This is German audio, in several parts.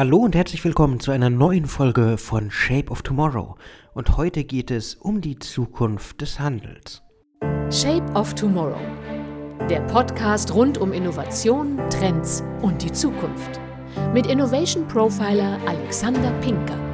Hallo und herzlich willkommen zu einer neuen Folge von Shape of Tomorrow. Und heute geht es um die Zukunft des Handels. Shape of Tomorrow. Der Podcast rund um Innovation, Trends und die Zukunft. Mit Innovation Profiler Alexander Pinker.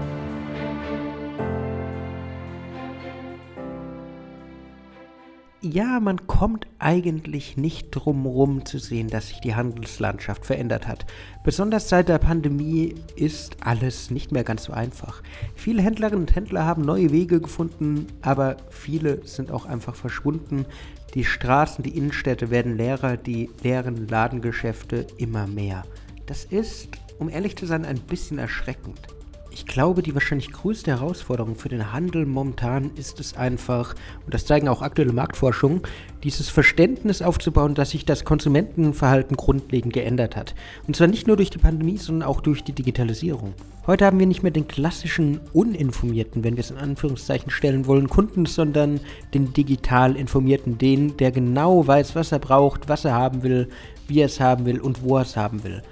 Ja, man kommt eigentlich nicht drum rum zu sehen, dass sich die Handelslandschaft verändert hat. Besonders seit der Pandemie ist alles nicht mehr ganz so einfach. Viele Händlerinnen und Händler haben neue Wege gefunden, aber viele sind auch einfach verschwunden. Die Straßen, die Innenstädte werden leerer, die leeren Ladengeschäfte immer mehr. Das ist, um ehrlich zu sein, ein bisschen erschreckend. Ich glaube, die wahrscheinlich größte Herausforderung für den Handel momentan ist es einfach, und das zeigen auch aktuelle Marktforschungen, dieses Verständnis aufzubauen, dass sich das Konsumentenverhalten grundlegend geändert hat. Und zwar nicht nur durch die Pandemie, sondern auch durch die Digitalisierung. Heute haben wir nicht mehr den klassischen uninformierten, wenn wir es in Anführungszeichen stellen wollen, Kunden, sondern den digital informierten, den, der genau weiß, was er braucht, was er haben will, wie er es haben will und wo er es haben will.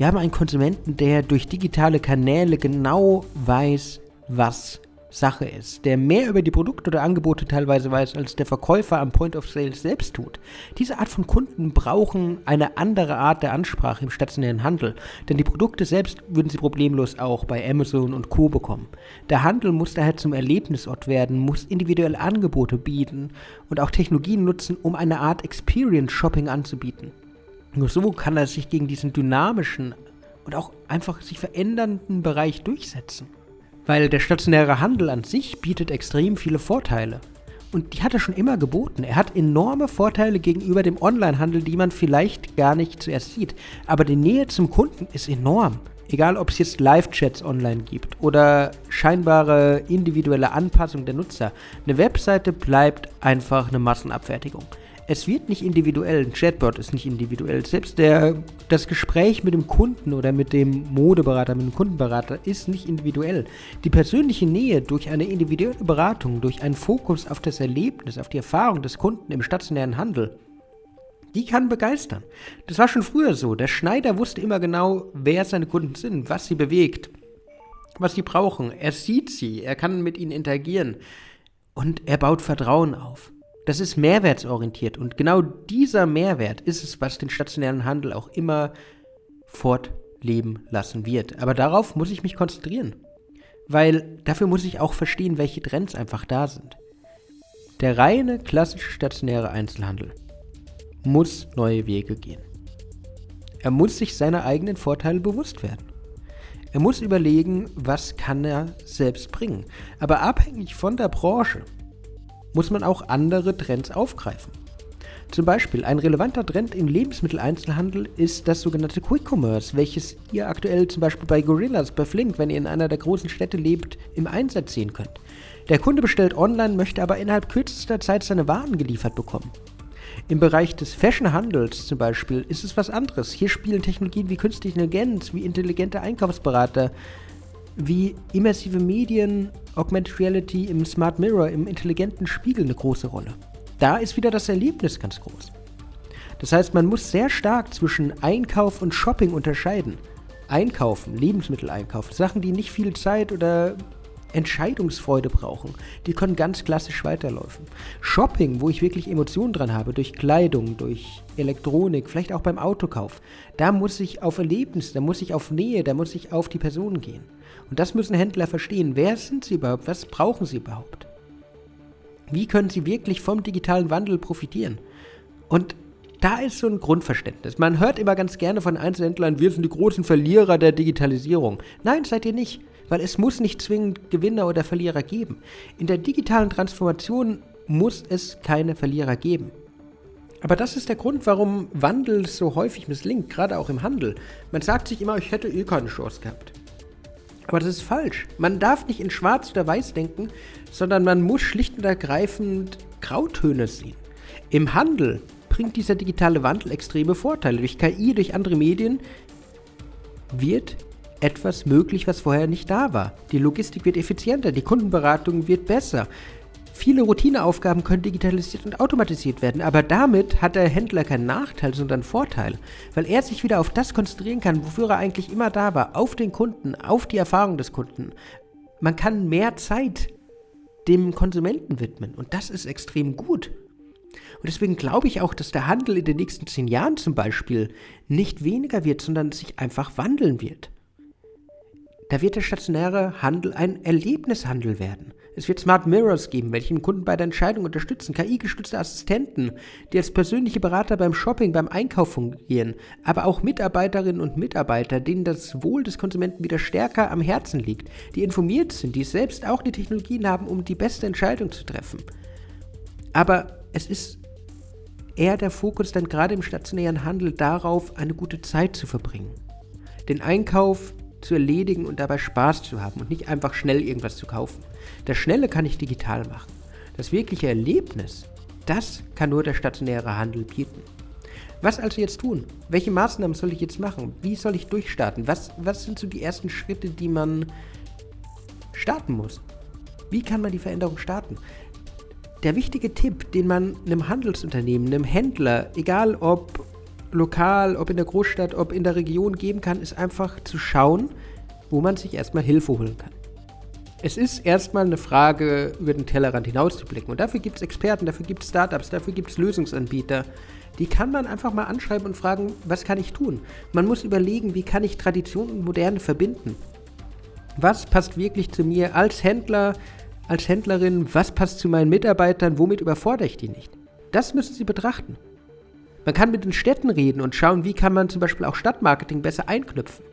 Wir haben einen Konsumenten, der durch digitale Kanäle genau weiß, was Sache ist, der mehr über die Produkte oder Angebote teilweise weiß, als der Verkäufer am Point of Sale selbst tut. Diese Art von Kunden brauchen eine andere Art der Ansprache im stationären Handel, denn die Produkte selbst würden sie problemlos auch bei Amazon und Co bekommen. Der Handel muss daher zum Erlebnisort werden, muss individuelle Angebote bieten und auch Technologien nutzen, um eine Art Experience Shopping anzubieten. Nur so kann er sich gegen diesen dynamischen und auch einfach sich verändernden Bereich durchsetzen. Weil der stationäre Handel an sich bietet extrem viele Vorteile. Und die hat er schon immer geboten. Er hat enorme Vorteile gegenüber dem Onlinehandel, die man vielleicht gar nicht zuerst sieht. Aber die Nähe zum Kunden ist enorm. Egal, ob es jetzt Live-Chats online gibt oder scheinbare individuelle Anpassung der Nutzer. Eine Webseite bleibt einfach eine Massenabfertigung es wird nicht individuell. Ein Chatbot ist nicht individuell. Selbst der, das Gespräch mit dem Kunden oder mit dem Modeberater, mit dem Kundenberater ist nicht individuell. Die persönliche Nähe durch eine individuelle Beratung, durch einen Fokus auf das Erlebnis, auf die Erfahrung des Kunden im stationären Handel, die kann begeistern. Das war schon früher so. Der Schneider wusste immer genau, wer seine Kunden sind, was sie bewegt, was sie brauchen. Er sieht sie, er kann mit ihnen interagieren und er baut Vertrauen auf. Das ist mehrwertsorientiert und genau dieser Mehrwert ist es, was den stationären Handel auch immer fortleben lassen wird. Aber darauf muss ich mich konzentrieren, weil dafür muss ich auch verstehen, welche Trends einfach da sind. Der reine klassische stationäre Einzelhandel muss neue Wege gehen. Er muss sich seiner eigenen Vorteile bewusst werden. Er muss überlegen, was kann er selbst bringen. Aber abhängig von der Branche muss man auch andere Trends aufgreifen. Zum Beispiel ein relevanter Trend im Lebensmitteleinzelhandel ist das sogenannte Quick Commerce, welches ihr aktuell zum Beispiel bei Gorillas, bei Flink, wenn ihr in einer der großen Städte lebt, im Einsatz sehen könnt. Der Kunde bestellt online, möchte aber innerhalb kürzester Zeit seine Waren geliefert bekommen. Im Bereich des Fashionhandels zum Beispiel ist es was anderes. Hier spielen Technologien wie künstliche Intelligenz, wie intelligente Einkaufsberater, wie immersive Medien, Augmented Reality im Smart Mirror, im intelligenten Spiegel eine große Rolle. Da ist wieder das Erlebnis ganz groß. Das heißt, man muss sehr stark zwischen Einkauf und Shopping unterscheiden. Einkaufen, Lebensmitteleinkauf, Sachen, die nicht viel Zeit oder Entscheidungsfreude brauchen, die können ganz klassisch weiterlaufen. Shopping, wo ich wirklich Emotionen dran habe, durch Kleidung, durch Elektronik, vielleicht auch beim Autokauf, da muss ich auf Erlebnis, da muss ich auf Nähe, da muss ich auf die Person gehen. Und das müssen Händler verstehen. Wer sind sie überhaupt? Was brauchen sie überhaupt? Wie können sie wirklich vom digitalen Wandel profitieren? Und da ist so ein Grundverständnis. Man hört immer ganz gerne von Einzelhändlern, wir sind die großen Verlierer der Digitalisierung. Nein, seid ihr nicht, weil es muss nicht zwingend Gewinner oder Verlierer geben. In der digitalen Transformation muss es keine Verlierer geben. Aber das ist der Grund, warum Wandel so häufig misslingt, gerade auch im Handel. Man sagt sich immer, ich hätte eh keine Chance gehabt. Aber das ist falsch. Man darf nicht in Schwarz oder Weiß denken, sondern man muss schlicht und ergreifend Grautöne sehen. Im Handel bringt dieser digitale Wandel extreme Vorteile. Durch KI, durch andere Medien wird etwas möglich, was vorher nicht da war. Die Logistik wird effizienter, die Kundenberatung wird besser. Viele Routineaufgaben können digitalisiert und automatisiert werden, aber damit hat der Händler keinen Nachteil, sondern einen Vorteil, weil er sich wieder auf das konzentrieren kann, wofür er eigentlich immer da war, auf den Kunden, auf die Erfahrung des Kunden. Man kann mehr Zeit dem Konsumenten widmen und das ist extrem gut. Und deswegen glaube ich auch, dass der Handel in den nächsten zehn Jahren zum Beispiel nicht weniger wird, sondern sich einfach wandeln wird. Da wird der stationäre Handel ein Erlebnishandel werden. Es wird Smart Mirrors geben, welche den Kunden bei der Entscheidung unterstützen, KI-gestützte Assistenten, die als persönliche Berater beim Shopping, beim Einkauf fungieren, aber auch Mitarbeiterinnen und Mitarbeiter, denen das Wohl des Konsumenten wieder stärker am Herzen liegt, die informiert sind, die selbst auch die Technologien haben, um die beste Entscheidung zu treffen. Aber es ist eher der Fokus dann gerade im stationären Handel darauf, eine gute Zeit zu verbringen. Den Einkauf zu erledigen und dabei Spaß zu haben und nicht einfach schnell irgendwas zu kaufen. Das Schnelle kann ich digital machen. Das wirkliche Erlebnis, das kann nur der stationäre Handel bieten. Was also jetzt tun? Welche Maßnahmen soll ich jetzt machen? Wie soll ich durchstarten? Was, was sind so die ersten Schritte, die man starten muss? Wie kann man die Veränderung starten? Der wichtige Tipp, den man einem Handelsunternehmen, einem Händler, egal ob lokal, ob in der Großstadt, ob in der Region geben kann, ist einfach zu schauen, wo man sich erstmal Hilfe holen kann. Es ist erstmal eine Frage, über den Tellerrand hinauszublicken. Und dafür gibt es Experten, dafür gibt es Startups, dafür gibt es Lösungsanbieter. Die kann man einfach mal anschreiben und fragen, was kann ich tun? Man muss überlegen, wie kann ich Tradition und Moderne verbinden? Was passt wirklich zu mir als Händler, als Händlerin? Was passt zu meinen Mitarbeitern? Womit überfordere ich die nicht? Das müssen Sie betrachten. Man kann mit den Städten reden und schauen, wie kann man zum Beispiel auch Stadtmarketing besser einknüpfen.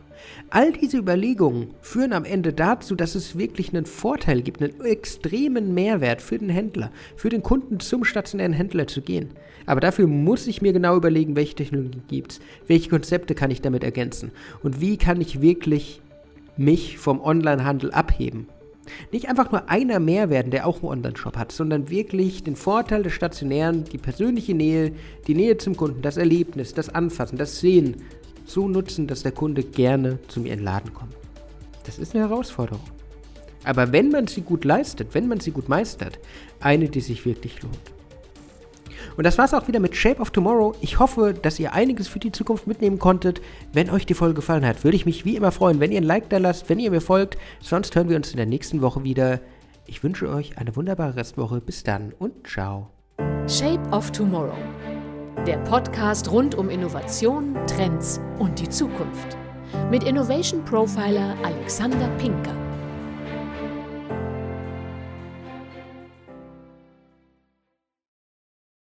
All diese Überlegungen führen am Ende dazu, dass es wirklich einen Vorteil gibt, einen extremen Mehrwert für den Händler, für den Kunden zum stationären Händler zu gehen. Aber dafür muss ich mir genau überlegen, welche Technologien gibt es, welche Konzepte kann ich damit ergänzen und wie kann ich wirklich mich vom Onlinehandel abheben. Nicht einfach nur einer mehr werden, der auch einen Online-Shop hat, sondern wirklich den Vorteil des Stationären, die persönliche Nähe, die Nähe zum Kunden, das Erlebnis, das Anfassen, das Sehen so nutzen, dass der Kunde gerne zu mir in den Laden kommt. Das ist eine Herausforderung. Aber wenn man sie gut leistet, wenn man sie gut meistert, eine, die sich wirklich lohnt. Und das war es auch wieder mit Shape of Tomorrow. Ich hoffe, dass ihr einiges für die Zukunft mitnehmen konntet. Wenn euch die Folge gefallen hat, würde ich mich wie immer freuen, wenn ihr ein Like da lasst, wenn ihr mir folgt. Sonst hören wir uns in der nächsten Woche wieder. Ich wünsche euch eine wunderbare Restwoche. Bis dann und ciao. Shape of Tomorrow. Der Podcast rund um Innovation, Trends und die Zukunft. Mit Innovation Profiler Alexander Pinker.